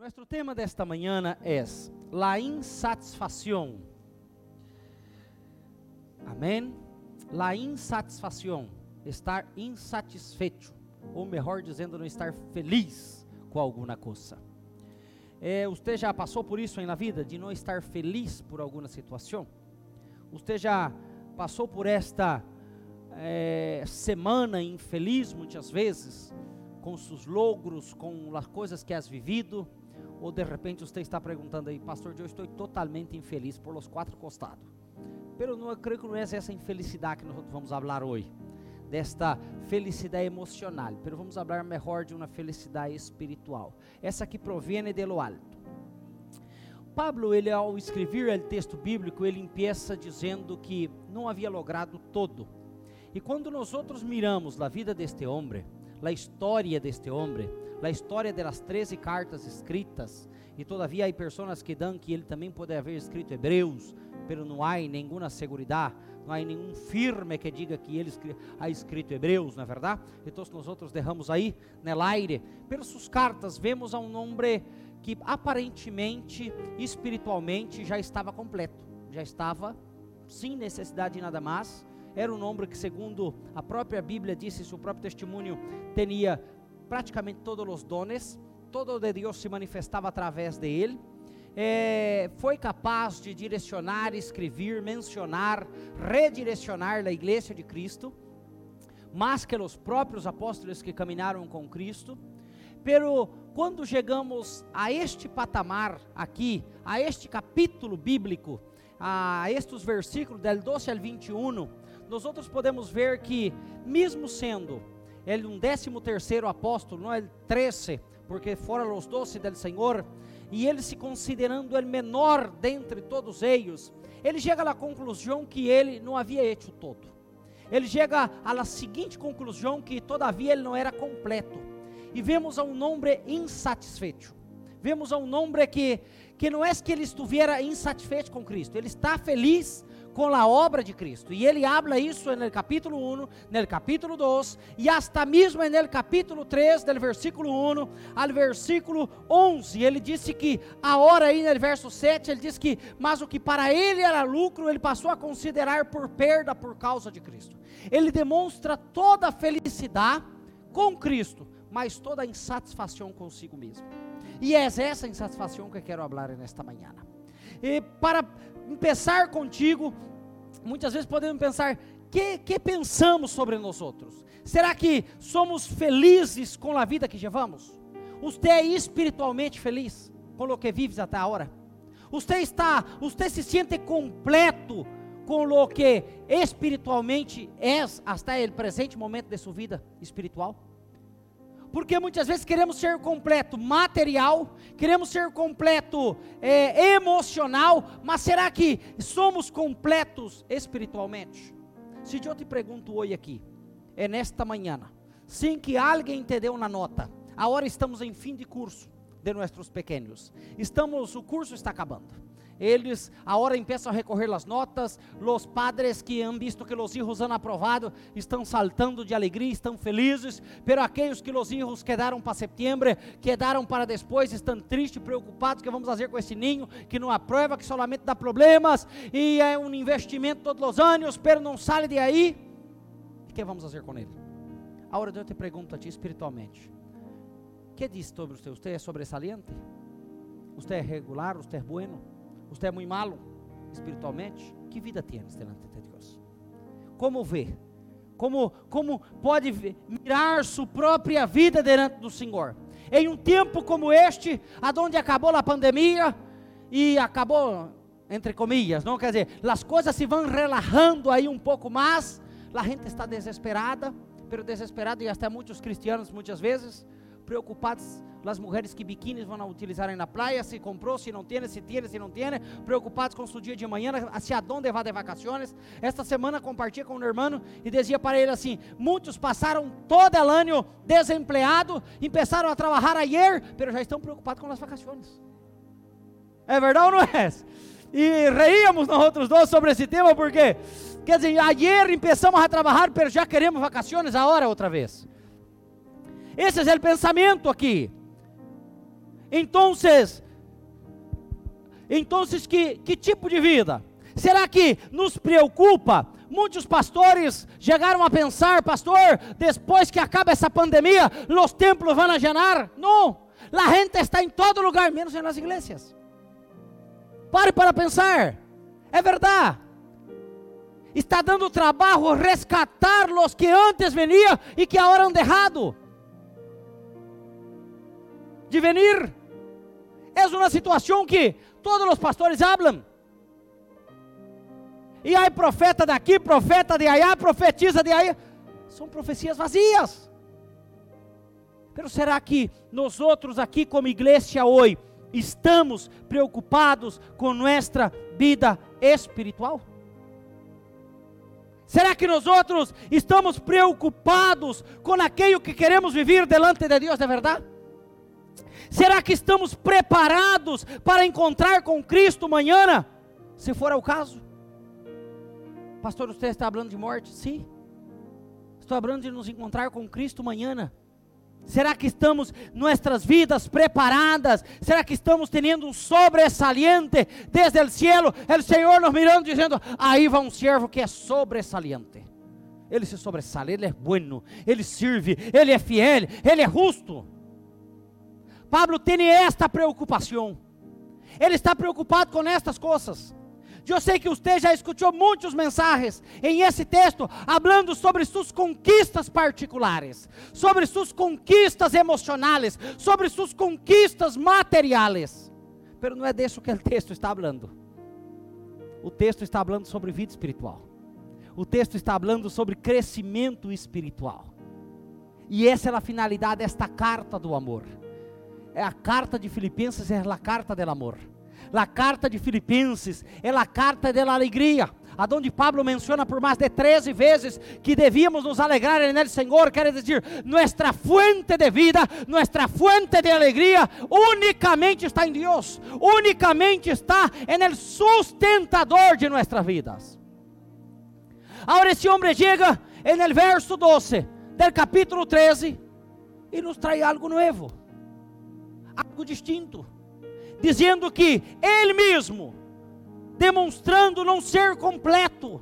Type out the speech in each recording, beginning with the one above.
Nuestro tema desta manhã é la insatisfação. Amém? La insatisfação, estar insatisfeito, ou melhor dizendo, não estar feliz com alguma coisa. É, você já passou por isso na vida, de não estar feliz por alguma situação? Você já passou por esta é, semana infeliz muitas vezes, com seus logros, com as coisas que has vivido? Ou de repente você está perguntando aí, pastor, eu estou totalmente infeliz por os quatro costados. Pero não, creio que não é essa infelicidade que nós vamos falar hoje, desta felicidade emocional, pero vamos falar melhor de uma felicidade espiritual. Essa que provém de lo alto. Pablo, ele ao escrever o texto bíblico, ele empieza dizendo que não havia logrado todo. E quando nós outros miramos a vida deste homem, a história deste homem, a história das 13 cartas escritas, e todavia há pessoas que dão que ele também pode haver escrito Hebreus, pero não há nenhuma segurança, não há nenhum firme que diga que ele ha escrito Hebreus, não é verdade? Então nós outros derramos aí no aire, pelas suas cartas vemos a um homem que aparentemente, espiritualmente já estava completo, já estava sem necessidade de nada mais. Era um homem que, segundo a própria Bíblia disse, seu próprio testemunho, tinha praticamente todos os dones, todo de Deus se manifestava através de ele. É, foi capaz de direcionar, escrever, mencionar, redirecionar a igreja de Cristo, mais que os próprios apóstolos que caminharam com Cristo. Pero quando chegamos a este patamar aqui, a este capítulo bíblico, a estes versículos del 12 ao 21, nós outros podemos ver que, mesmo sendo ele um décimo terceiro apóstolo, não é 13, porque foram os doze del Senhor, e ele se considerando o menor dentre todos eles, ele chega à conclusão que ele não havia hecho todo. Ele chega à seguinte conclusão que todavia ele não era completo. E vemos a um homem insatisfeito. Vemos a um homem que que não é que ele estivesse insatisfeito com Cristo, ele está feliz com a obra de Cristo. E ele habla isso no capítulo 1, no capítulo 2 e hasta mesmo no capítulo 3, do versículo 1 ao versículo 11. Ele disse que a hora aí no verso 7, ele diz que mas o que para ele era lucro, ele passou a considerar por perda por causa de Cristo. Ele demonstra toda a felicidade com Cristo, mas toda a insatisfação consigo mesmo. E é essa insatisfação que eu quero falar nesta manhã. E para começar contigo, muitas vezes podemos pensar, que, que pensamos sobre nós outros? Será que somos felizes com a vida que levamos? Você é espiritualmente feliz com o que vives até agora? Você está, você se sente completo com o que espiritualmente é até o presente momento de sua vida espiritual? Porque muitas vezes queremos ser completo material, queremos ser completo é, emocional, mas será que somos completos espiritualmente? Se eu te pergunto hoje aqui, é nesta manhã, sem que alguém te deu uma nota, agora estamos em fim de curso de nossos pequenos, estamos, o curso está acabando eles agora começam a recorrer as notas, os padres que han visto que os hijos han aprovado estão saltando de alegria, estão felizes, pero aqueles que os hijos quedaram para setembro, quedaram para depois, estão tristes, preocupados, que vamos fazer com esse ninho, que não aprova, que solamente dá problemas, e é um investimento todos os anos, pero não sai de aí, o que vamos fazer com ele? Agora eu te pergunto a ti espiritualmente, que diz sobre você? Você é sobresaliente? Você é regular? Você é bueno? Você é muito malo espiritualmente? Que vida tienes delante de Deus? Como vê? Como, como pode mirar sua própria vida diante do Senhor? Em um tempo como este, aonde acabou a pandemia e acabou, entre comillas, não quer dizer, as coisas se vão relajando aí um pouco mais, a gente está desesperada, pero desesperada e até muitos cristianos muitas vezes preocupados as mulheres que biquínis vão utilizar na praia, se comprou, se não tem, se tem, se não tem, preocupados com seu dia de manhã, se aonde vai de vacações. Esta semana compartilhei com um irmão e dizia para ele assim: muitos passaram todo o ano desempregado, começaram a trabalhar ayer, mas já estão preocupados com as vacações. É verdade ou não é? E reíamos nós outros dois sobre esse tema, porque, quer dizer, ayer começamos a trabalhar, mas já queremos vacações agora outra vez. Esse é o pensamento aqui. Então, então que, que tipo de vida? Será que nos preocupa? Muitos pastores chegaram a pensar, pastor, depois que acaba essa pandemia, os templos vão llenar. Não, a gente está em todo lugar, menos nas igrejas. Pare para pensar, é verdade. Está dando trabalho resgatar os que antes veniam e que agora han errado de venir. É uma situação que todos os pastores hablam. E aí profeta daqui, profeta de aí, profetiza de aí. São profecias vazias. Mas será que nós outros aqui como igreja hoje estamos preocupados com nossa vida espiritual? Será que nós outros estamos preocupados com aquilo que queremos viver delante de Deus de verdade? Será que estamos preparados para encontrar com Cristo amanhã? Se for o caso. Pastor, você está falando de morte? Sim. Estou falando de nos encontrar com Cristo amanhã. Será que estamos nossas vidas preparadas? Será que estamos tendo um sobresaliente desde o cielo? O Senhor nos mirando dizendo: aí vai um servo que é sobresaliente. Ele se sobressale, ele é bueno, ele serve, ele é fiel, ele é justo. Pablo tem esta preocupação. Ele está preocupado com estas coisas. Eu sei que você já escutou muitas mensagens em esse texto, falando sobre suas conquistas particulares, sobre suas conquistas emocionais, sobre suas conquistas materiais. Mas não é disso que o texto está falando. O texto está falando sobre vida espiritual. O texto está falando sobre crescimento espiritual. E essa é a finalidade desta carta do amor. É a carta de Filipenses, é a carta do amor. La carta de Filipenses é a carta da alegria, aonde Pablo menciona por mais de 13 vezes que devíamos nos alegrar en el Senhor, quer dizer, nossa fuente de vida, nossa fuente de alegria, unicamente está em Deus, unicamente está en el sustentador de nossas vidas. Agora esse homem chega en el verso 12 del capítulo 13 e nos traz algo novo, algo distinto dizendo que ele mesmo, demonstrando não ser completo,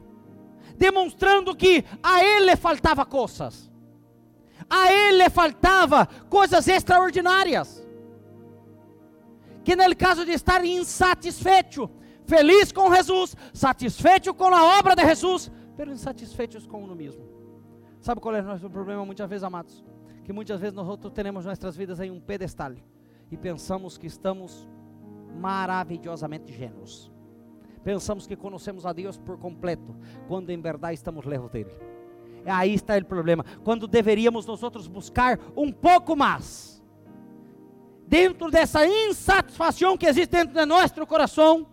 demonstrando que a ele faltava coisas, a ele faltava coisas extraordinárias. Que no caso de estar insatisfeito, feliz com Jesus, satisfeito com a obra de Jesus, mas insatisfeitos com o mesmo. Sabe qual é o nosso problema muitas vezes, amados? Que muitas vezes nós temos nossas vidas em um pedestal e pensamos que estamos maravilhosamente genuos. Pensamos que conhecemos a Deus por completo, quando em verdade estamos lejos dele. Aí está o problema. Quando deveríamos nós outros buscar um pouco mais, dentro dessa insatisfação que existe dentro de nosso coração,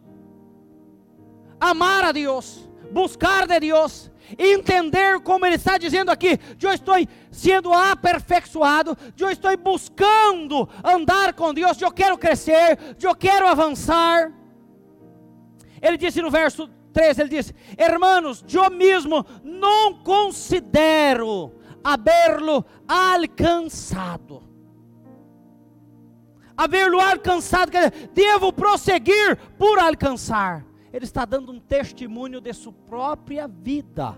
amar a Deus, buscar de Deus, entender como ele está dizendo aqui, eu estou sendo aperfeiçoado, eu estou buscando andar com Deus, eu quero crescer, eu quero avançar. Ele disse no verso 13, ele disse: Hermanos, eu mesmo não considero haverlo alcançado. Haverlo alcançado, quer dizer, devo prosseguir por alcançar ele está dando um testemunho de sua própria vida,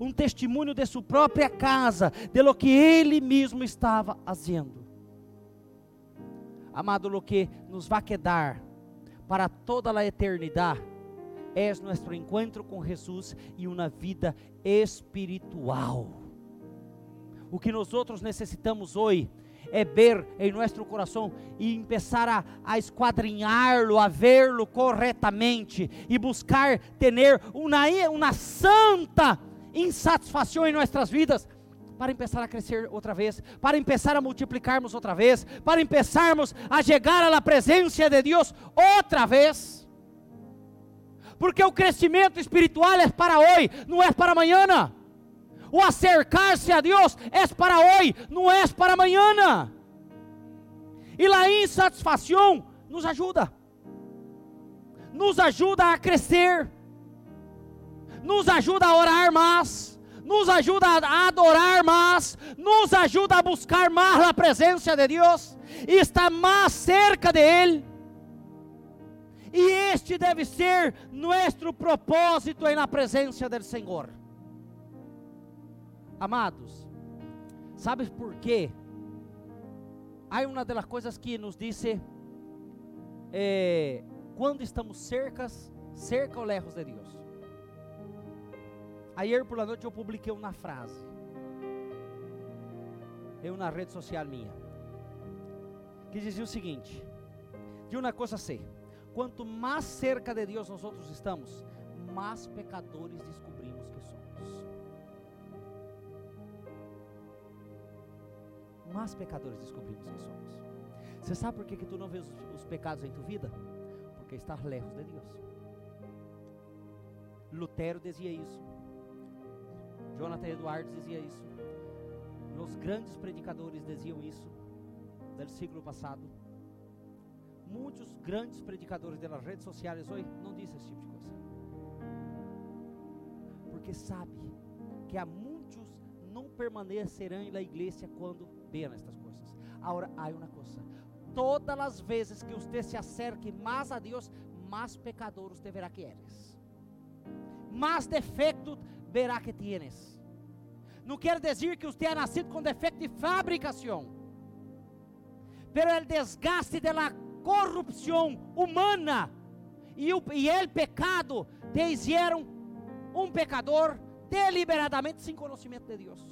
um testemunho de sua própria casa, de lo que ele mesmo estava fazendo. Amado, lo que nos vai quedar para toda a eternidade é nosso encontro com Jesus e uma vida espiritual. O que nós outros necessitamos hoje é ver em nosso coração e começar a, a esquadrinhá-lo, a vê-lo corretamente e buscar ter uma, uma santa insatisfação em nossas vidas para começar a crescer outra vez, para começar a multiplicarmos outra vez, para começarmos a chegar à presença de Deus outra vez. Porque o crescimento espiritual é para hoje, não é para amanhã. O acercar-se a Deus é para hoje, não é para amanhã. E a insatisfação nos ajuda, nos ajuda a crescer, nos ajuda a orar mais, nos ajuda a adorar mais, nos ajuda a buscar mais a presença de Deus, e estar mais cerca de Ele. E este deve ser nosso propósito na presença do Senhor. Amados, ¿sabes por quê? Há uma das coisas que nos dice eh, quando estamos cercas, cerca ou lejos de Deus. Ayer por la noite eu publiquei uma frase em uma rede social minha que dizia o seguinte: de uma coisa sei, quanto mais cerca de Deus nós outros estamos, mais pecadores descobrimos que somos. Mais pecadores descobrimos que somos. Você sabe por que, que tu não vês os, os pecados em tua vida? Porque estás lejos de Deus. Lutero dizia isso. Jonathan Edwards dizia isso. Os grandes predicadores diziam isso do século passado. Muitos grandes predicadores das redes sociais hoje não dizem esse tipo de coisa. Porque sabe que há muitos não permanecerão na igreja quando veem estas coisas. Agora, há uma coisa: todas as vezes que você se acerque mais a Deus, mais pecador você verá que eres, mais defeito verá que tienes. Não quer dizer que você é nascido com defeito de fabricação, pero o desgaste da corrupção humana e o e el pecado te hicieron um pecador deliberadamente sem conhecimento de Deus.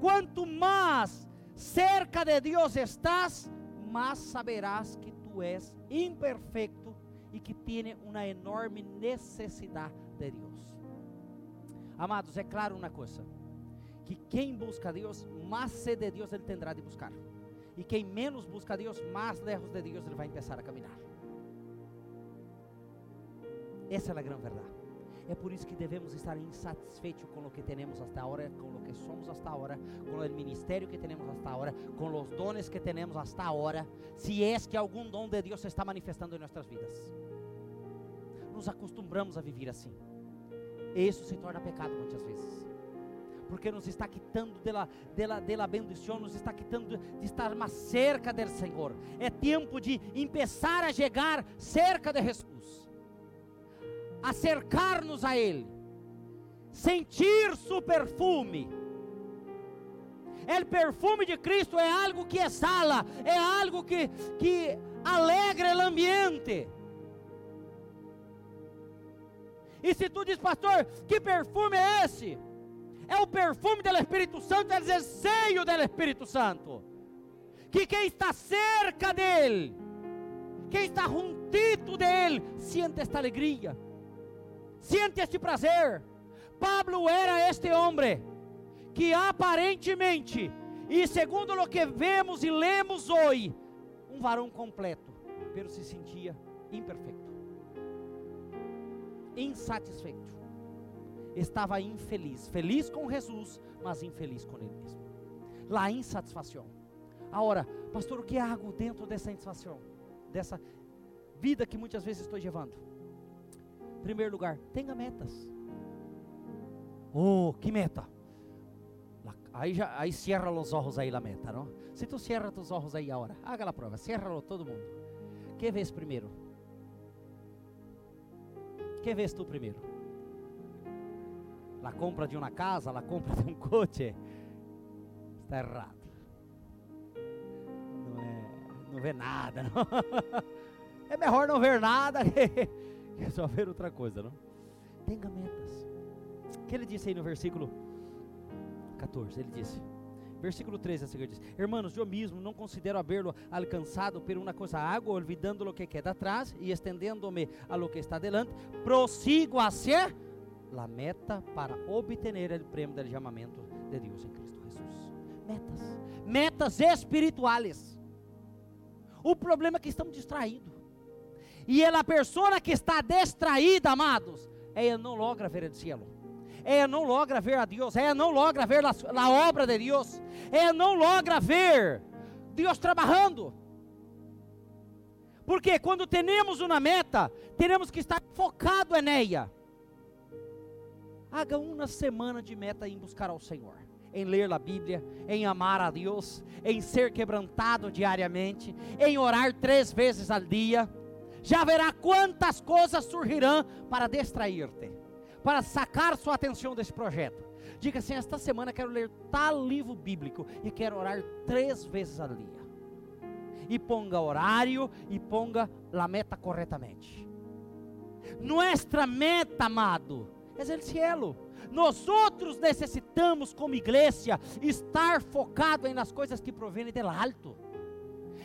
Quanto mais cerca de Deus estás, mais saberás que tu és imperfeito e que tiene uma enorme necessidade de Deus. Amados, é claro uma coisa: que quem busca a Deus, mais sede de Deus ele terá de buscar. E quem menos busca a Deus, mais lejos de Deus ele vai começar a caminhar. Essa é a grande verdade. É por isso que devemos estar insatisfeitos com o que temos hasta agora, com o que somos hasta agora, com o ministério que temos hasta agora, com os dones que temos hasta agora, se é que algum dom de Deus se está manifestando em nossas vidas. Nos acostumamos a viver assim. Isso se torna pecado muitas vezes. Porque nos está quitando dela, dela, dela bendição, nos está quitando de estar mais cerca do Senhor. É tempo de começar a chegar cerca de Jesus, acercar-nos a Ele, sentir seu perfume. O perfume de Cristo é algo que exala, é algo que, que alegra o ambiente. E se tu diz, pastor, que perfume é esse? É o perfume do Espírito Santo, é o seio do Espírito Santo. Que quem está cerca dele, quem está juntito dele, sente esta alegria, sente este prazer. Pablo era este homem que aparentemente, e segundo o que vemos e lemos hoje, um varão completo, pero se sentia imperfeito insatisfeito. Estava infeliz, feliz com Jesus, mas infeliz com ele mesmo. La insatisfação. Agora, pastor, o que hago dentro dessa insatisfação? Dessa vida que muitas vezes estou levando? Em primeiro lugar, tenha metas. Oh, que meta! Aí, já, aí cierra os olhos aí a meta, não? Se tu cierra os olhos aí agora, haga a prova, cierra todo mundo. Que vês primeiro? Que vês tu primeiro? La compra de uma casa, la compra de um coche? Está errado. Não, é, não vê nada, não. É melhor não ver nada que só ver outra coisa, não? Tenha metas. O que ele disse aí no versículo 14? Ele disse: Versículo 13 a seguir diz: Hermanos, eu mesmo não considero haberlo alcançado por uma coisa água, olvidando lo que queda atrás e estendendo-me a lo que está delante, prossigo hacia la meta para obter o prêmio do chamamento de Deus em Cristo Jesus. Metas, metas espirituais. O problema é que estamos distraídos. E a pessoa que está distraída, amados, ela não logra ver o cielo ela não logra ver a Deus, ela não logra ver a, obra de Deus, ela não logra ver Deus trabalhando. Porque quando temos uma meta, teremos que estar focado ela. Haga uma semana de meta em buscar ao Senhor, em ler a Bíblia, em amar a Deus, em ser quebrantado diariamente, em orar três vezes ao dia. Já verá quantas coisas surgirão para distrair-te, para sacar sua atenção desse projeto. Diga assim: esta semana quero ler tal livro bíblico e quero orar três vezes ao dia. E ponga horário e ponga a meta corretamente. Nuestra meta, amado, é o cielo. Nós outros necessitamos, como igreja, estar focado em nas coisas que provêm do alto,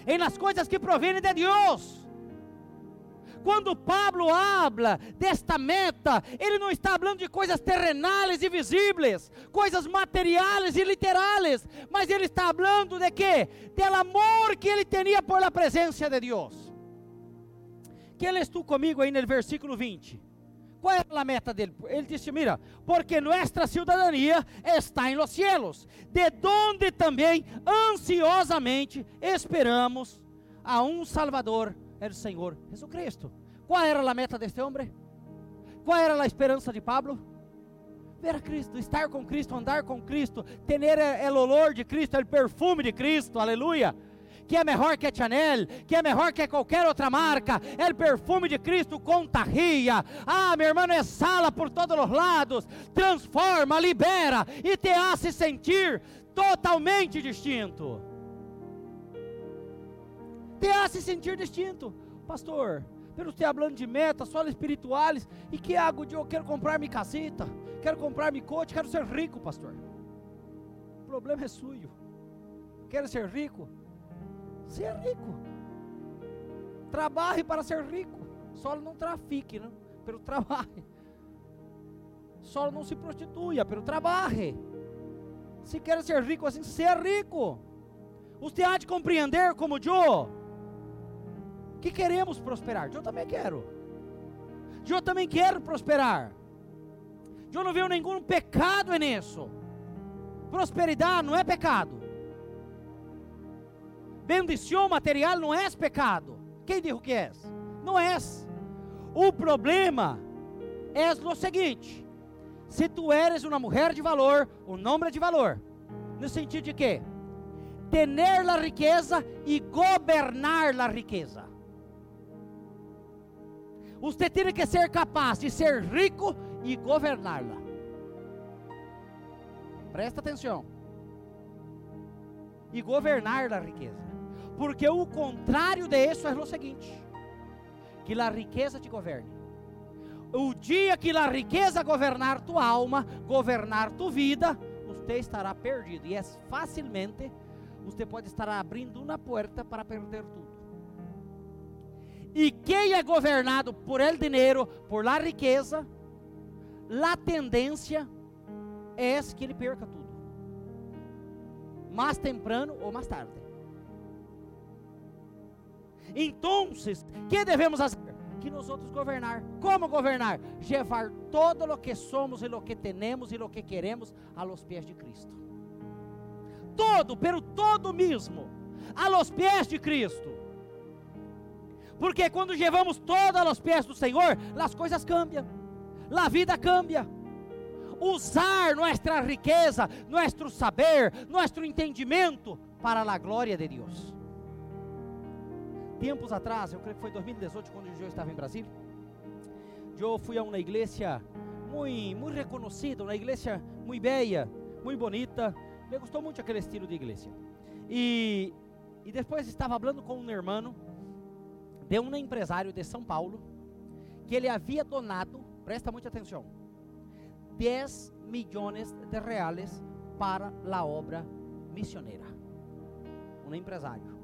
em nas coisas que provêm de Deus. Quando Pablo habla desta meta, ele não está falando de coisas terrenais e visíveis, coisas materiais e literais, mas ele está falando de quê? Del amor que ele tinha por la presença de Deus. Que ele estou comigo aí no versículo 20. Qual é a meta dele? Ele disse: Mira, porque nossa cidadania está em los cielos, de donde também ansiosamente esperamos a um Salvador o Senhor Jesus Cristo. Qual era a meta deste homem? Qual era a esperança de Pablo? Ver a Cristo, estar com Cristo, andar com Cristo, ter o olor de Cristo, o perfume de Cristo, aleluia. Que é melhor que a Chanel, que é melhor que qualquer outra marca, é o perfume de Cristo contagia. Ah, meu irmão, exala por todos os lados, transforma, libera e te hace sentir totalmente distinto te hace sentir distinto. Pastor, pero usted hablando de metas, só espirituais, e que hago de eu quero comprar minha casita, quero comprar meu coche, quero ser rico, pastor. O problema é suyo. Quero ser rico? Ser rico. Trabalhe para ser rico. Só não trafique, não? pelo trabalho. Só não se prostituya, pelo trabalho. Se quer ser rico assim, ser rico. Você há de compreender como eu que queremos prosperar. Eu também quero. Eu também quero prosperar. Eu não vejo nenhum pecado nisso. Prosperidade não é pecado. Bendição material não é pecado. Quem disse que é? Não é. O problema é o seguinte: se tu eres uma mulher de valor, um homem de valor, no sentido de que tener a riqueza e governar a riqueza. Você tem que ser capaz de ser rico e governá-la. Presta atenção. E governar a riqueza. Porque o contrário de isso é o seguinte: que a riqueza te governe. O dia que a riqueza governar tua alma, governar tua vida, você estará perdido. E é facilmente, você pode estar abrindo uma porta para perder tudo. E quem é governado por el dinheiro, por la riqueza, la tendência é que ele perca tudo. Mais temprano ou mais tarde. Então, que devemos fazer? Que nós outros governar. Como governar? Levar todo o que somos e o que temos e o que queremos a los pés de Cristo. Todo, pero todo mesmo, a los pés de Cristo. Porque quando levamos todas aos pés do Senhor, as coisas cambiam, a vida cambia. Usar nossa riqueza, nosso saber, nosso entendimento para a glória de Deus. Tempos atrás, eu creio que foi 2018, quando eu estava em Brasília, eu fui a uma igreja muito, muito reconhecida, uma igreja muito bela, muito bonita. Me gostou muito aquele estilo de igreja. E, e depois estava falando com um irmão de um empresário de São Paulo que ele havia donado, presta muita atenção, 10 milhões de reais para a obra missioneira. Um empresário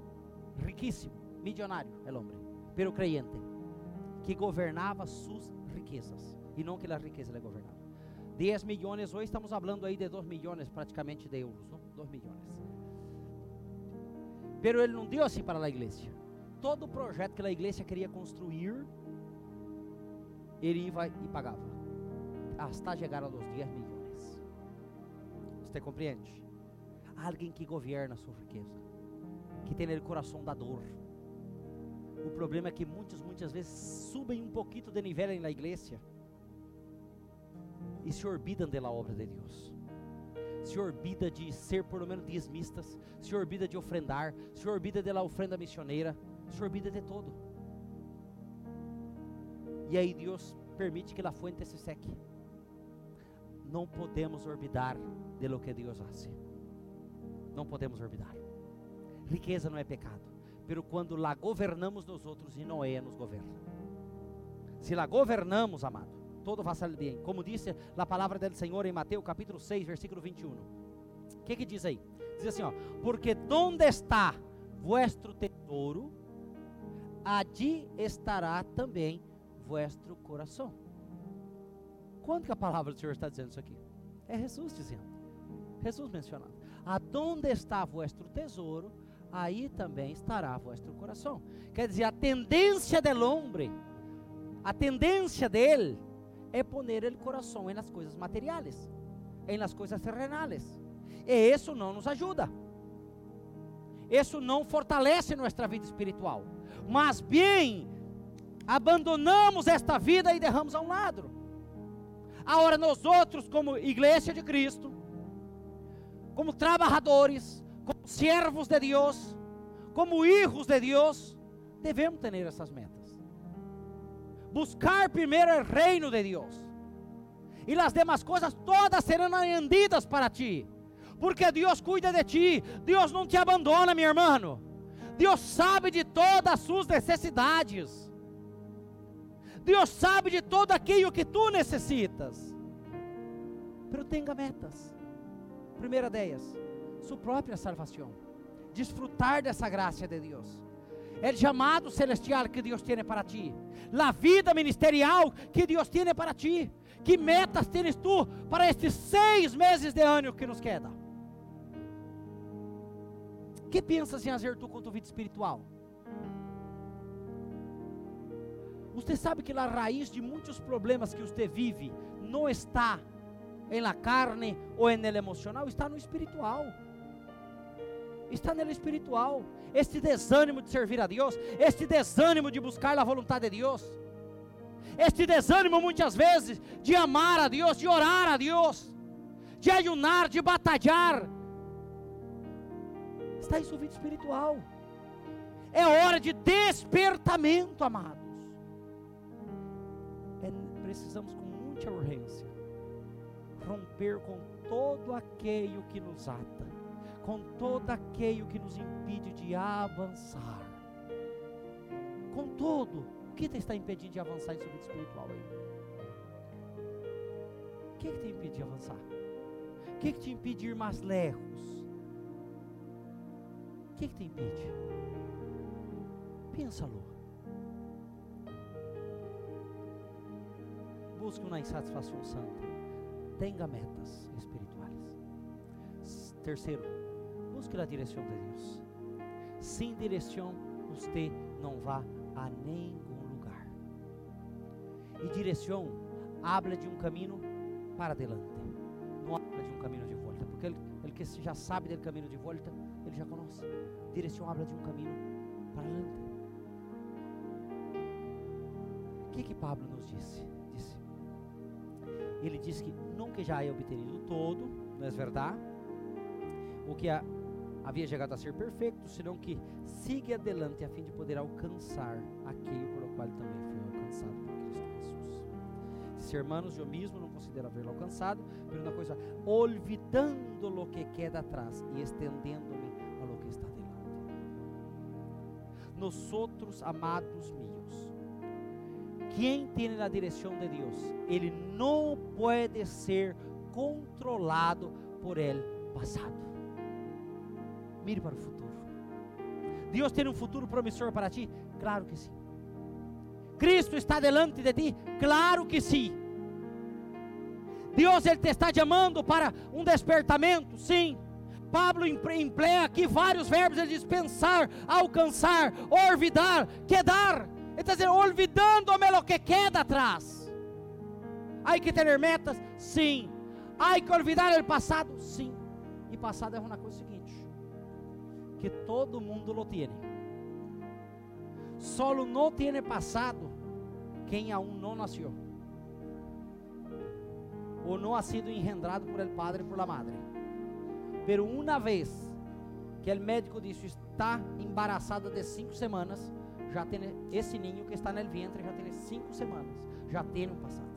riquíssimo, milionário, é homem, pero creyente, que governava suas riquezas e não que a riqueza le governava. 10 milhões, hoje estamos falando aí de 2 milhões praticamente de euros, não? 2 milhões. Pero ele não deu assim para a igreja todo o projeto que a igreja queria construir, ele ia e pagava. Hasta chegar aos 10 milhões. Você compreende? Alguém que governa a sua riqueza, que tem o coração da dor. O problema é que muitos, muitas vezes, subem um pouquinho de nível na igreja e se olvidam da obra de Deus. Se olvida de ser por lo menos diezmistas, se olvida de ofrendar, se olvida da ofrenda missioneira, se olvida de todo. E aí Deus permite que a fonte se seque. Não podemos olvidar de lo que Deus faz. Não podemos olvidar. Riqueza não é pecado, pero quando lá governamos nós outros e Noé nos governa. Se lá governamos, amado, todo vai sair bem. Como disse a palavra do Senhor em Mateus capítulo 6, versículo 21. O que que diz aí? Diz assim, ó: Porque onde está vuestro tesouro, allí estará também vuestro coração. Quando que a palavra do Senhor está dizendo isso aqui? É Jesus dizendo. Jesus mencionando. Aonde está vuestro tesouro, aí também estará vuestro coração. Quer dizer, a tendência del homem, a tendência dele é poner o coração em las coisas materiais, em las coisas terrenales. E isso não nos ajuda. Isso não fortalece nossa vida espiritual. Mas bem, abandonamos esta vida e derramos a um lado. Agora nós outros, como igreja de Cristo, como trabalhadores, como servos de Deus, como hijos de Deus, devemos ter essas metas. Buscar primeiro o reino de Deus. E as demais coisas todas serão añadidas para ti. Porque Deus cuida de ti. Deus não te abandona, meu irmão. Deus sabe de todas as suas necessidades. Deus sabe de todo aquilo que tu necessitas. Pero tenha metas. Primeira delas, sua própria salvação. Desfrutar dessa graça de Deus. É o chamado celestial que Deus tem para ti. A vida ministerial que Deus tem para ti. Que metas tens tu para estes seis meses de ano que nos queda? Que pensas em fazer tu com tua vida espiritual? Você sabe que a raiz de muitos problemas que você vive não está em la carne ou en el emocional, está no espiritual. Está no espiritual. Este desânimo de servir a Deus, este desânimo de buscar a vontade de Deus, este desânimo muitas vezes de amar a Deus, de orar a Deus, de ayunar, de batalhar, está em sua vida espiritual. É hora de despertamento, amados. É, precisamos com muita urgência romper com todo aquele que nos ata, com todo aquele que nos impede de avançar. Com todo, o que está impedindo de avançar em sua vida espiritual aí? O que, que te impede de avançar? O que, que te impede de ir mais lejos? Que, que te impede? Pensa, Lu. Busque uma insatisfação santa. Tenha metas espirituais. Terceiro, busque a direção de Deus. Sem direção, você não vá a nenhum lugar. E direção habla de um caminho para adelante. Não habla de um caminho de volta, porque ele, ele que já sabe do caminho de volta, ele já conhece. Direção habla de um caminho para adelante. O que que Pablo nos disse? Disse. Ele disse que nunca já é obtenido todo, não é verdade? O que a, havia chegado a ser perfeito, senão que siga adelante a fim de poder alcançar aquele por o qual também foi alcançado por Cristo Jesus. Se hermanos, eu mesmo não considero haver alcançado, mas uma coisa, olvidando lo que queda atrás e estendendo-me nosotros, amados míos. Quem tem a direção de Deus, ele não pode ser controlado por el passado. Mire para o futuro. Deus tem um futuro promissor para ti? Claro que sim. Cristo está delante de ti? Claro que sim. Deus ele te está chamando para um despertamento? Sim. Pablo emplea aqui vários verbos, ele diz pensar, alcançar, olvidar, quedar. Ele está dizendo, olvidando-me lo que queda atrás. Há que ter metas? Sim. Há que olvidar o passado? Sim. E passado é uma coisa seguinte: que todo mundo lo tem. Solo não tem passado quem aún não nasceu. o no ha sido engendrado por el padre y por la madre. Pero una vez que el médico dice está embarazada de cinco semanas, já tem esse ninho que está no vientre já tem cinco semanas, já tem um passado.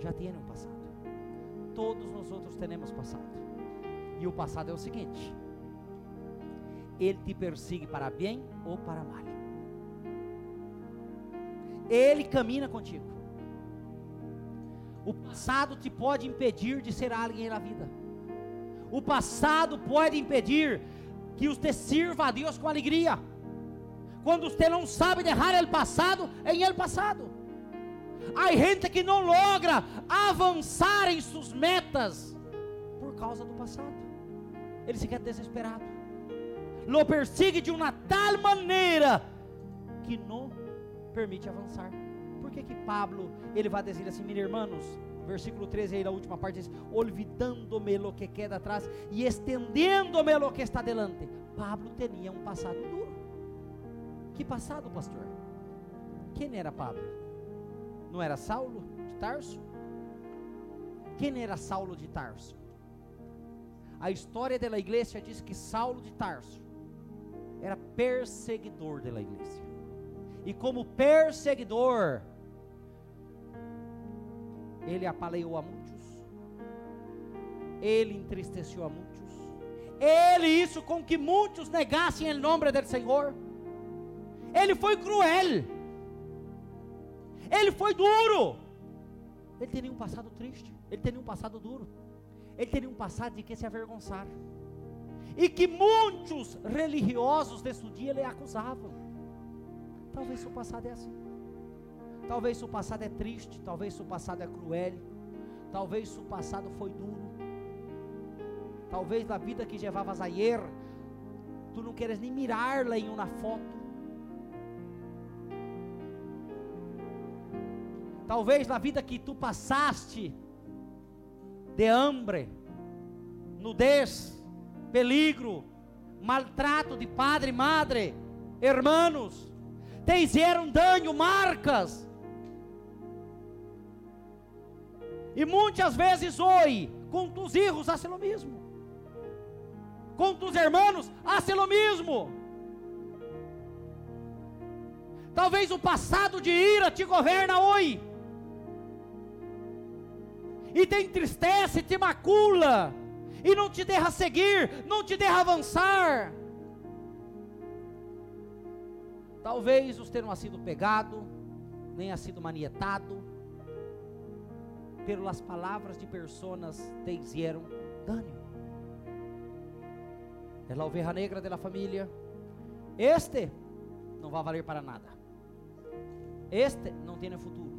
Já tem um passado. Todos nós outros temos passado. E o passado é o seguinte: ele te persegue para bem ou para mal. Ele caminha contigo. O passado te pode impedir de ser alguém na vida. O passado pode impedir que você sirva a Deus com alegria. Quando você não sabe deixar o passado em el passado. Há gente que não logra avançar em suas metas por causa do passado. Ele se quer desesperado. Lo persigue de uma tal maneira que não permite avançar. Por que que Pablo ele vai dizer assim, meus irmãos, versículo 13 aí na última parte diz: olvidando-me lo que queda atrás e estendendo-me lo que está delante. Pablo tinha um passado duro. Que passado, pastor? Quem era Pablo? Não era Saulo de Tarso? Quem era Saulo de Tarso? A história da igreja diz que Saulo de Tarso era perseguidor da igreja. E como perseguidor, ele apaleou a muitos, ele entristeceu a muitos, ele isso com que muitos negassem o nome do Senhor. Ele foi cruel, ele foi duro, ele teria um passado triste, ele teria um passado duro, ele teria um passado de que se avergonçar, e que muitos religiosos desse dia lhe acusavam. Talvez seu passado é assim. Talvez seu passado é triste, talvez seu passado é cruel, talvez seu passado foi duro. Talvez na vida que levavas ayer, tu não queres nem mirar-la em uma foto. Talvez na vida que tu passaste de hambre, nudez, peligro, maltrato de padre madre, hermanos, te hicieron dano, marcas. E muitas vezes hoje, com tus hijos, hace lo mesmo. Com hermanos, hace lo mesmo. Talvez o passado de ira te governa hoje. E te entristece, te macula. E não te deixa seguir, não te deixa avançar. Talvez não ha sido pegado, nem ha sido manietado pelas palavras de personas te hicieron daño. É a oveja negra da família. Este não vai valer para nada. Este não tem futuro.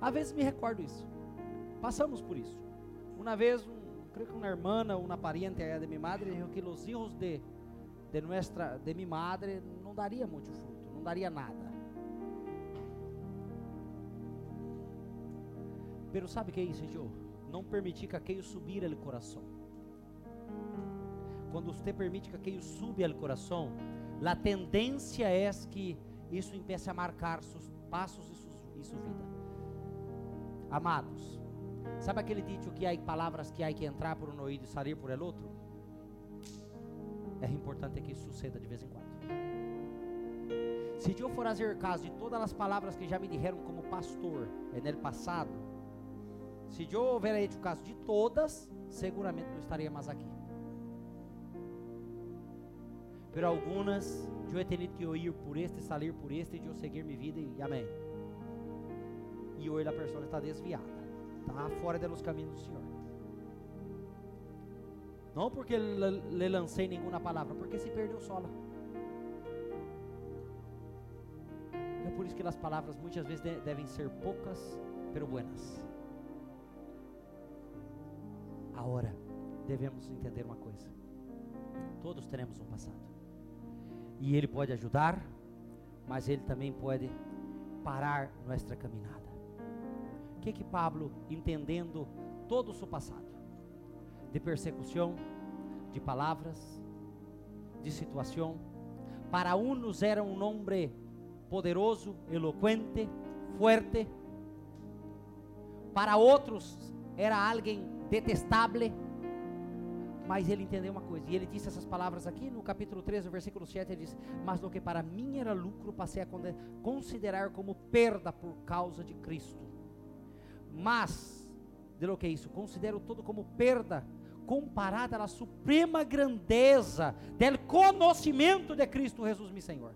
Às vezes me recordo isso. Passamos por isso. Uma vez, um, creio que uma irmã, uma pariente de minha madre, dijo que os filhos de de de minha madre não daria muito fruto, não daria nada. Pero sabe que é isso, Senhor? Não permitir que aquilo subir ao coração. Quando você permite que aquilo suba ao coração, a tendência é que isso empiece a marcar seus passos e sua vida. Amados, sabe aquele dito que há palavras que há que entrar por um ouvido e sair por el outro? É importante que isso suceda de vez em quando. Se eu for fazer caso de todas as palavras que já me disseram como pastor no passado, se eu houver hecho caso de todas, seguramente não estaria mais aqui. Pero algumas eu he tenido que ouvir por este, salir por este, e eu seguir minha vida e amém. E hoje a pessoa está desviada, está fora dos caminhos do Senhor. Não porque lhe lancei nenhuma palavra, porque se perdeu sola. É por isso que as palavras muitas vezes devem ser poucas, pero buenas. Agora, devemos entender uma coisa: todos teremos um passado, e Ele pode ajudar, mas Ele também pode parar nossa caminhada. O que que Pablo, entendendo todo o seu passado, de persecução, de palavras, de situação, para uns era um homem poderoso, eloquente, fuerte, para outros era alguém detestável, mas ele entendeu uma coisa, e ele disse essas palavras aqui no capítulo 13, versículo 7, ele diz: Mas do que para mim era lucro, passei a considerar como perda por causa de Cristo. Mas, de lo que é isso, considero tudo como perda comparada à suprema grandeza del conhecimento de Cristo Jesus, meu Senhor.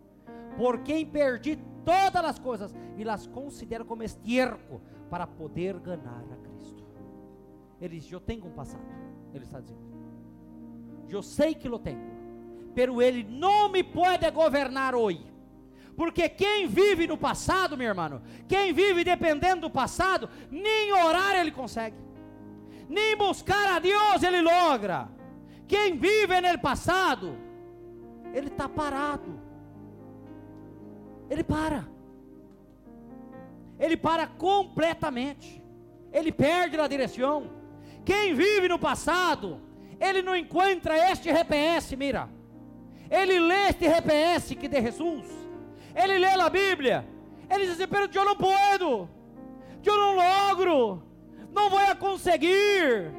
Por quem perdi todas as coisas e las considero como esterco para poder ganhar a Cristo. Ele diz: Eu tenho um passado. Ele está dizendo: Eu sei que lo tenho, pero ele não me pode governar hoje. Porque quem vive no passado, meu irmão, quem vive dependendo do passado, nem orar ele consegue, nem buscar a Deus ele logra. Quem vive no passado, ele está parado, ele para, ele para completamente, ele perde a direção. Quem vive no passado, ele não encontra este RPS, mira. Ele lê este RPS que de Jesus. Ele lê a Bíblia. Ele diz assim: Pero eu não posso. Eu não logro. Não vou conseguir.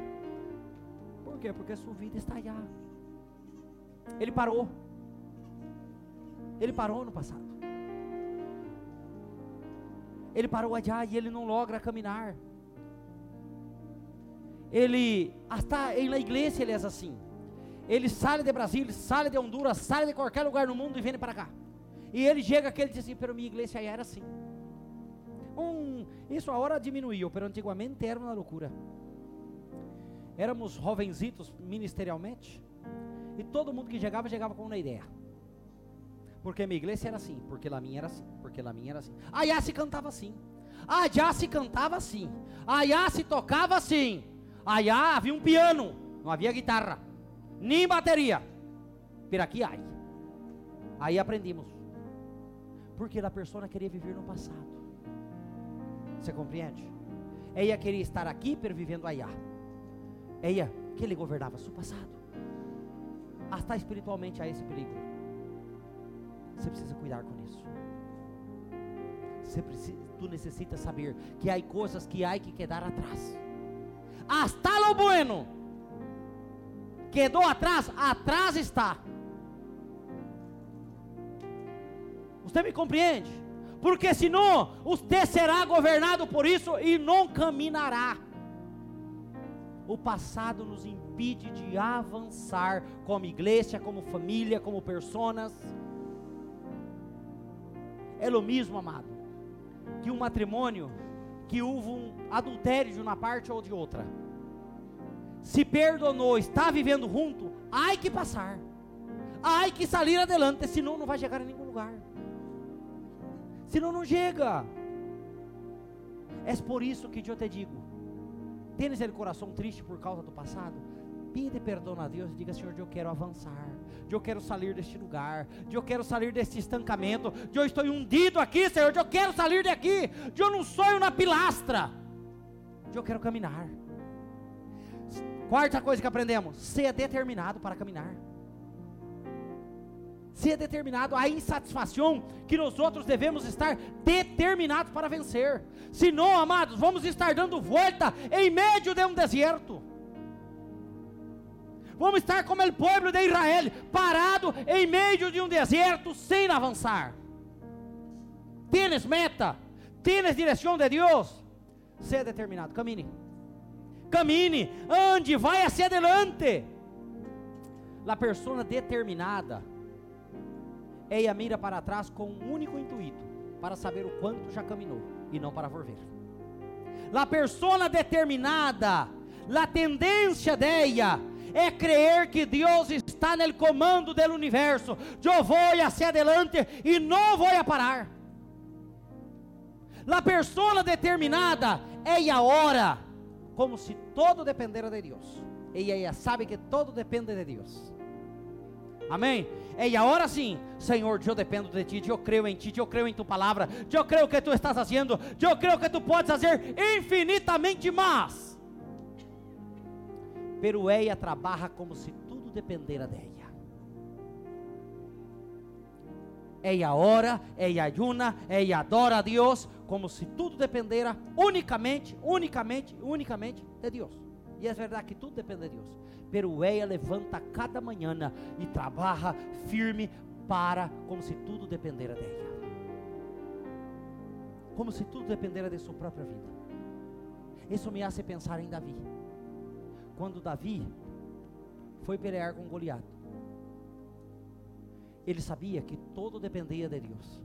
Por quê? Porque sua vida está allá. Ele parou. Ele parou no passado. Ele parou allá e ele não logra caminhar ele, em la igreja ele é assim. Ele sai de Brasília, sai de Honduras, sai de qualquer lugar no mundo e vem para cá. E ele chega aqui e diz assim, pero minha igreja era assim. Um, isso a hora diminuiu, pero antigamente era uma loucura. Éramos jovenzitos ministerialmente, e todo mundo que chegava, chegava com uma ideia. Porque minha igreja era assim, porque a minha era assim, porque a minha era assim. Ah, já se cantava assim. Ah, já se cantava assim. Ah, já se tocava assim. Aí havia um piano, não havia guitarra, nem bateria. Por aqui aí. Aí aprendimos. Porque a pessoa queria viver no passado. Você compreende? Ela queria estar aqui per vivendo allá. Ela que ele governava seu passado. Até espiritualmente há esse perigo. Você precisa cuidar com isso. Você precisa, tu necessita saber que há coisas que há que quedar atrás hasta lo bueno quedou atrás, atrás está. Você me compreende? Porque senão você será governado por isso e não caminhará. O passado nos impede de avançar como igreja, como família, como pessoas. É o mesmo, amado, que um matrimônio que houve um adultério de uma parte ou de outra. Se perdonou, está vivendo junto, ai que passar. Ai que sair adelante, senão não vai chegar em nenhum lugar. Senão não chega. É por isso que eu te digo: tens o coração triste por causa do passado? Pide perdão a Deus e diga: Senhor, eu quero avançar, eu quero sair deste lugar, eu quero sair deste estancamento, eu estou hundido aqui, Senhor, eu quero sair daqui, eu não sou na pilastra, eu quero caminhar. Quarta coisa que aprendemos: ser determinado para caminhar. Ser determinado, a insatisfação que nós outros devemos estar determinados para vencer. Senão, amados, vamos estar dando volta em meio de um deserto. Vamos estar como o povo de Israel, parado em meio de um deserto, sem avançar. Tienes meta, tienes direção de Deus. Seja determinado, camine. Camine, ande, vai hacia adelante. A pessoa determinada, ela mira para trás com um único intuito, para saber o quanto já caminhou e não para volver. A pessoa determinada, a tendência dela é crer que Deus está no comando do universo. Eu vou hacia adelante e não vou parar. La persona determinada, ela ora como se todo dependera de Deus. E ela sabe que todo depende de Deus. Amém? E agora sim, Senhor, eu dependo de Ti, eu creio em Ti, eu creio em Tu palavra, eu creio que Tu estás fazendo, eu creio que Tu podes fazer infinitamente mais pero ella trabalha como se tudo dependera dela. ella ora, ella ayuna, ella adora a Deus, como se tudo dependera unicamente, unicamente, unicamente de Deus. E é verdade que tudo depende de Deus. Pero ella levanta cada manhã e trabalha firme para, como se tudo dependera dela. Como se tudo dependera de sua própria vida. Isso me hace pensar em Davi. Quando Davi foi pelear com Goliat, ele sabia que todo dependia de Deus.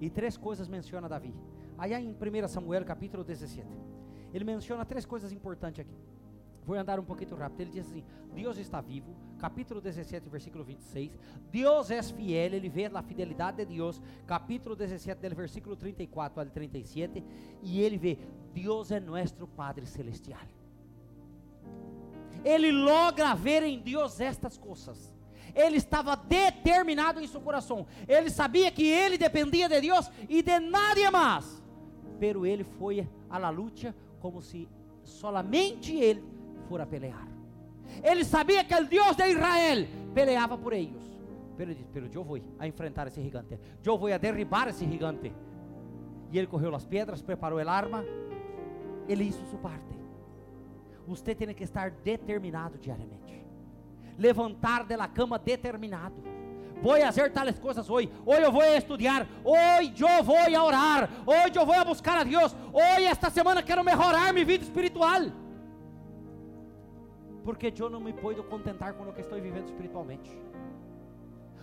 E três coisas menciona Davi. Aí em 1 Samuel capítulo 17, ele menciona três coisas importantes aqui. Vou andar um pouquinho rápido. Ele diz assim: Deus está vivo, capítulo 17, versículo 26. Deus é fiel, ele vê a fidelidade de Deus, capítulo 17, del versículo 34 al 37. E ele vê: Deus é nosso Padre Celestial. Ele logra ver em Deus estas coisas. Ele estava determinado em seu coração. Ele sabia que ele dependia de Deus e de nadie mais. Pero ele foi la luta como se solamente ele fora pelear. Ele sabia que o Deus de Israel peleava por eles. Pero ele disse: Pero eu vou a enfrentar esse gigante. Eu vou a derribar esse gigante. E ele correu as pedras, preparou a arma. Ele hizo sua parte. Você tem que estar determinado diariamente. Levantar de la cama determinado. Vou fazer tales coisas hoje. Hoje eu vou estudar. Hoje eu vou orar. Hoje eu vou buscar a Deus. Hoje, esta semana, quero melhorar minha vida espiritual porque eu não me posso contentar com o que estou vivendo espiritualmente.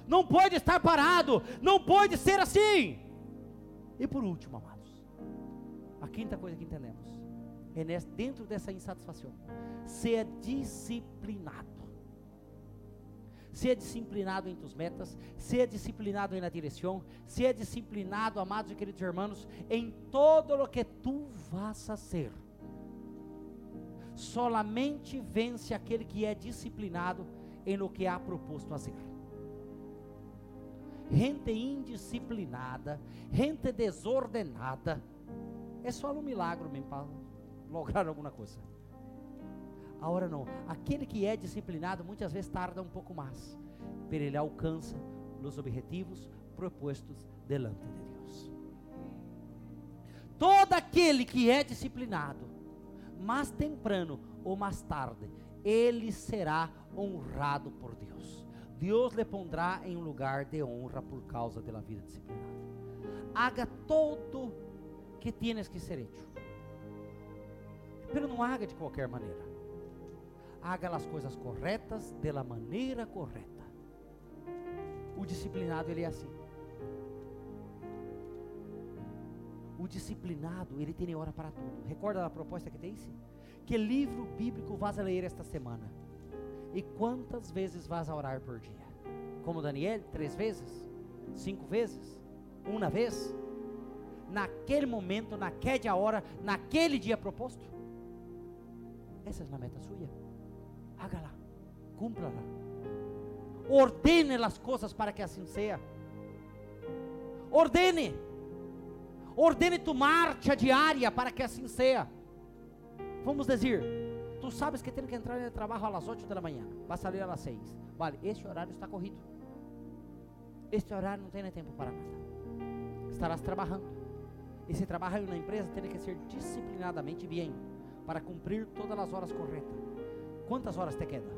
Não pode estar parado, não pode ser assim. E por último, amados, a quinta coisa que entendemos é dentro dessa insatisfação, ser disciplinado. Ser disciplinado em tus metas, ser disciplinado na direção, ser disciplinado, amados e queridos irmãos, em todo o que tu vas a ser solamente vence aquele que é disciplinado em lo que há proposto a fazer. Gente indisciplinada, gente desordenada, é só um milagre mesmo para lograr alguma coisa. Agora não, aquele que é disciplinado muitas vezes tarda um pouco mais, mas ele alcança os objetivos propostos delante de Deus. Todo aquele que é disciplinado, mais temprano ou mais tarde, ele será honrado por Deus. Deus lhe pondrá em um lugar de honra por causa da vida disciplinada. Haga todo que tienes que ser hecho. Pero não haga de qualquer maneira. Haga as coisas corretas de la maneira correta. O disciplinado ele é assim. O disciplinado, ele tem hora para tudo. Recorda a proposta que tem? Que livro bíblico vas a ler esta semana? E quantas vezes vas a orar por dia? Como Daniel, três vezes? Cinco vezes? Uma vez? Naquele momento, naquela hora, naquele dia proposto? Essa é a meta sua. Hágala, cumpra-la. Ordene as coisas para que assim seja. Ordene. Ordene tu marcha diária para que assim seja. Vamos dizer, tu sabes que tem que entrar no trabalho às 8 da manhã, vai sair às 6. Vale, este horário está corrido. Este horário não tem tempo para nada. Estarás trabalhando. Esse trabalho na empresa tem que ser disciplinadamente bem, para cumprir todas as horas corretas. Quantas horas te queda?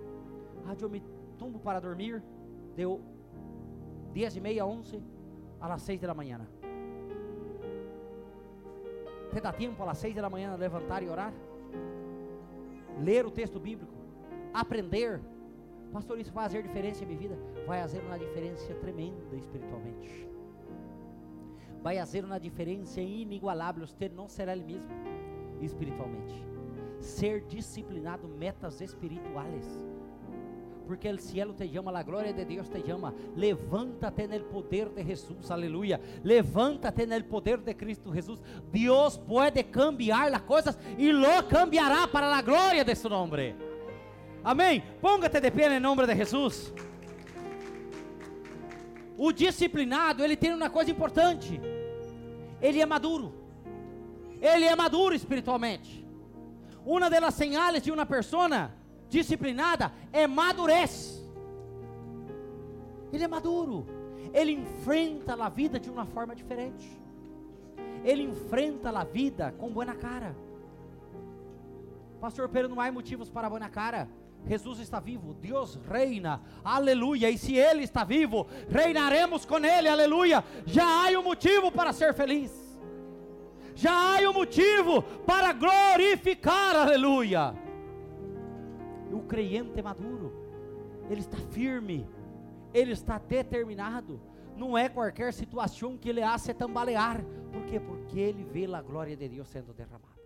Ah, eu me tumbo para dormir, deu 10 e meia, 11, às 6 da manhã. Te dá tempo às seis da manhã levantar e orar? Ler o texto bíblico? Aprender? Pastor, isso vai fazer diferença em minha vida? Vai fazer uma diferença tremenda espiritualmente. Vai fazer uma diferença inigualável. Você não será ele mesmo espiritualmente. Ser disciplinado, metas espirituais porque o cielo te chama, a glória de Deus te chama. Levántate no poder de Jesus, aleluia. Levántate no poder de Cristo Jesus. Deus pode cambiar as coisas e lo cambiará para a glória de su nome. Amém. Póngate de pé em nome de Jesus. O disciplinado, ele tem uma coisa importante. Ele é maduro. Ele é maduro espiritualmente. Uma das señales de uma persona disciplinada é madurez. Ele é maduro. ele enfrenta a vida de uma forma diferente. Ele enfrenta a vida com boa cara. Pastor Pedro, não há motivos para boa cara. Jesus está vivo, Deus reina, aleluia. E se Ele está vivo, reinaremos com Ele, aleluia. Já há um motivo para ser feliz, já há um motivo para glorificar, aleluia. O crente maduro, ele está firme, ele está determinado. Não é qualquer situação que ele hace tambalear. Por quê? Porque ele vê a glória de Deus sendo derramada.